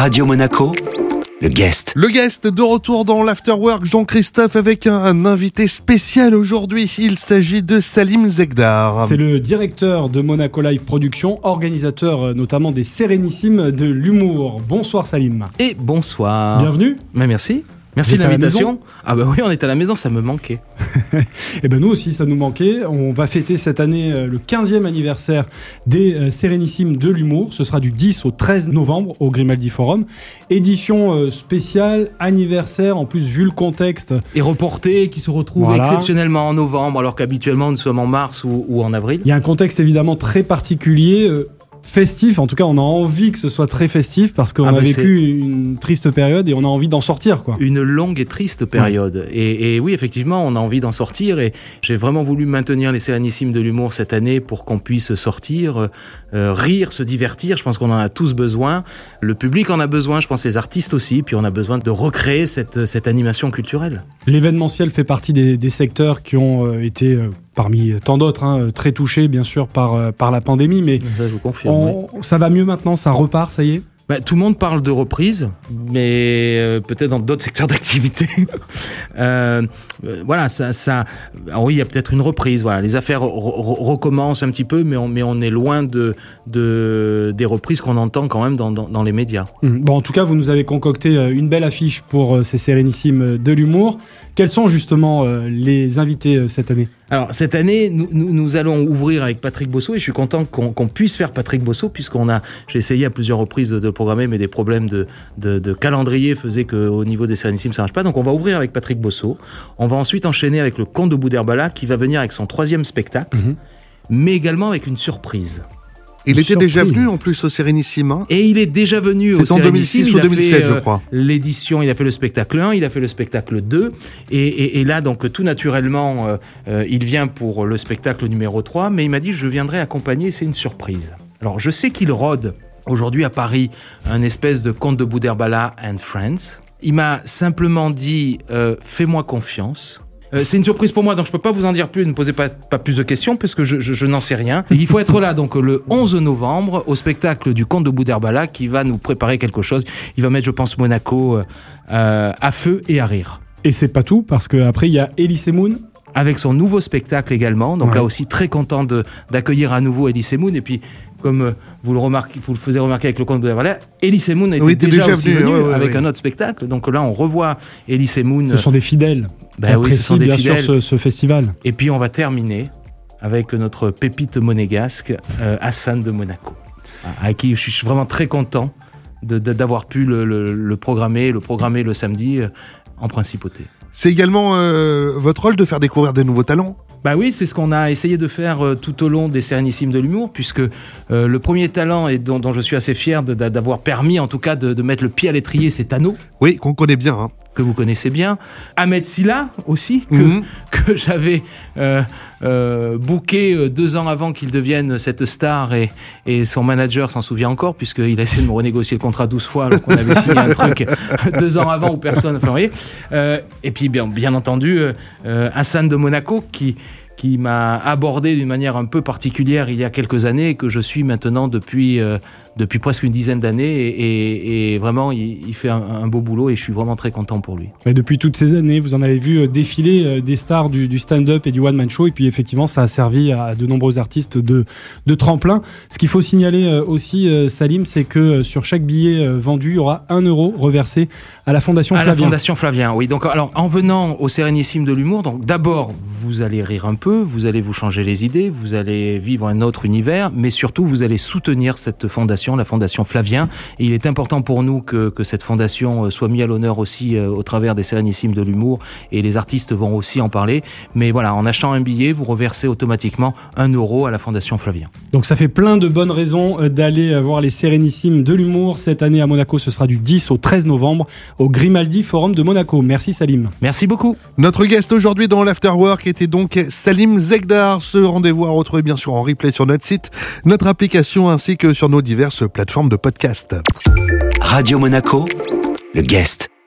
Radio Monaco, le guest. Le guest de retour dans l'Afterwork, Jean-Christophe, avec un, un invité spécial aujourd'hui. Il s'agit de Salim Zegdar. C'est le directeur de Monaco Live Production, organisateur euh, notamment des Sérénissimes de l'humour. Bonsoir Salim. Et bonsoir. Bienvenue. Mais merci. Merci de l'invitation. maison Ah bah oui, on est à la maison, ça me manquait. Et ben nous aussi, ça nous manquait. On va fêter cette année euh, le 15e anniversaire des euh, Sérénissimes de l'humour. Ce sera du 10 au 13 novembre au Grimaldi Forum. Édition euh, spéciale, anniversaire, en plus vu le contexte. Et reporté, qui se retrouve Voilà. exceptionnellement en novembre, alors qu'habituellement nous sommes en mars ou, ou en avril. Il y a un contexte évidemment très particulier. Festif, en tout cas on a envie que ce soit très festif parce qu'on Ah a bah vécu une triste période et on a envie d'en sortir quoi. Une longue et triste période. Et, et oui, effectivement, on a envie d'en sortir. Et j'ai vraiment voulu maintenir les Sérénissimes de l'humour cette année pour qu'on puisse sortir, euh, rire, se divertir. Je pense qu'on en a tous besoin. Le public en a besoin, je pense les artistes aussi. Puis on a besoin de recréer cette, cette animation culturelle. L'événementiel fait partie des, des secteurs qui ont euh, été, euh, parmi tant d'autres, hein, très touchés bien sûr par, euh, par la pandémie, mais Ça, je vous confirme. oui. ça va mieux maintenant, ça repart, ça y est? Bah, tout le monde parle de reprise, mais euh, peut-être dans d'autres secteurs d'activité. Euh, euh, voilà, ça, ça. alors oui, il y a peut-être une reprise. Voilà, les affaires re- re- recommencent un petit peu, mais on, mais on est loin de, de des reprises qu'on entend quand même dans, dans, dans les médias. Mhm. Bon, en tout cas, vous nous avez concocté une belle affiche pour ces Sérénissimes de l'humour. Quels sont justement euh, les invités euh, cette année? Alors cette année, nous, nous, allons ouvrir avec Patrick Bosso et je suis content qu'on puisse faire Patrick Bosso puisqu'on a, j'ai essayé à plusieurs reprises de, programmer, mais des problèmes de, de, de calendrier faisaient qu'au niveau des Sérénissimes ça marche pas. Donc on va ouvrir avec Patrick Bosso. On va ensuite enchaîner avec le Comte de Boudherbala qui va venir avec son troisième spectacle, Mhm. mais également avec une surprise. Il était déjà venu en plus au Sérénissime. Et il est déjà venu au C'est en Sérénissime, 2006 il ou a fait, 2007, je euh, crois. L'édition, il a fait le spectacle 1, il a fait le spectacle 2, et, et- et là, donc, tout naturellement, euh, euh, il vient pour le spectacle numéro 3, mais il m'a dit, je viendrai accompagner, c'est une surprise. Alors, je sais qu'il rôde aujourd'hui à Paris un espèce de conte de Boudherbala and Friends. Il m'a simplement dit, fais-moi confiance. Euh, c'est une surprise pour moi, donc je peux pas vous en dire plus. Ne posez pas, pas plus de questions parce que je, je- je n'en sais rien. Et il faut être là donc le 11 novembre au spectacle du Comte de Boudherbala qui va nous préparer quelque chose. Il va mettre, je pense, Monaco euh, euh, à feu et à rire. Et c'est pas tout, parce qu'après, il y a Elise Moon. Avec son nouveau spectacle également. Donc Ouais. là aussi très content d'accueillir à nouveau Elie Semoun. Et puis comme euh, vous le remarquez, vous le faisiez remarquer avec le Comte de Boudherbala, Elie Semoun était Oui, déjà, déjà aussi venu, venu ouais, ouais, avec ouais. un autre spectacle. Donc là on revoit Elie Semoun. Ce sont des fidèles qui oui, ce sont des bien fidèles. sûr ce, ce festival. Et puis on va terminer avec notre pépite monégasque, euh, Hassan de Monaco, à qui je suis vraiment très content d'avoir pu le, le- le programmer, le programmer le samedi euh, en principauté. C'est également euh, votre rôle de faire découvrir des nouveaux talents. Bah oui, c'est ce qu'on a essayé de faire euh, tout au long des Sérénissimes de l'humour, puisque euh, le premier talent et dont, dont je suis assez fier d'avoir permis en tout cas de, de mettre le pied à l'étrier, c'est Tano, Oui, qu'on connaît bien. hein. Que vous connaissez bien. Ahmed Silla aussi, que, Mhm. que j'avais euh, euh, booké euh, deux ans avant qu'il devienne cette star et, et son manager s'en souvient encore puisqu'il a essayé de me renégocier le contrat 12 fois alors qu'on avait signé un truc deux ans avant où personne vous voyez. Euh, et puis bien, bien entendu euh, Hassan de Monaco qui qui m'a abordé d'une manière un peu particulière il y a quelques années et que je suis maintenant depuis, depuis presque une dizaine d'années et, et- et vraiment il, il fait un, un beau boulot et je suis vraiment très content pour lui. Mais depuis toutes ces années, vous en avez vu euh, défiler euh, des stars du, du stand-up et du one-man show. Et puis effectivement, ça a servi à de nombreux artistes de, de tremplin. Ce qu'il faut signaler euh, aussi, Salim, c'est que sur chaque billet vendu, il y aura un euro reversé à la Fondation À la Flavien. Fondation Flavien, oui. Donc, alors, en venant au Sérénissime de l'humour, donc d'abord, vous allez rire un peu, vous allez vous changer les idées, vous allez vivre un autre univers, mais surtout, vous allez soutenir cette fondation, la Fondation Flavien. Et il est important pour nous que, que cette fondation euh, soit mise à l'honneur aussi euh, au travers des Sérénissimes de l'humour, et les artistes vont aussi en parler. Mais voilà, en achetant un billet, vous reversez automatiquement un euro à la Fondation Flavien. Donc ça fait plein de bonnes raisons euh, d'aller voir les Sérénissimes de l'humour. Cette année à Monaco, ce sera du 10 au 13 novembre au Grimaldi Forum de Monaco. Merci Salim. Merci beaucoup. Notre guest aujourd'hui dans l'Afterwork était donc Salim Zegdar. Ce rendez-vous à retrouver bien sûr en replay sur notre site, notre application ainsi que sur nos diverses plateformes de podcast. Radio Monaco, le guest.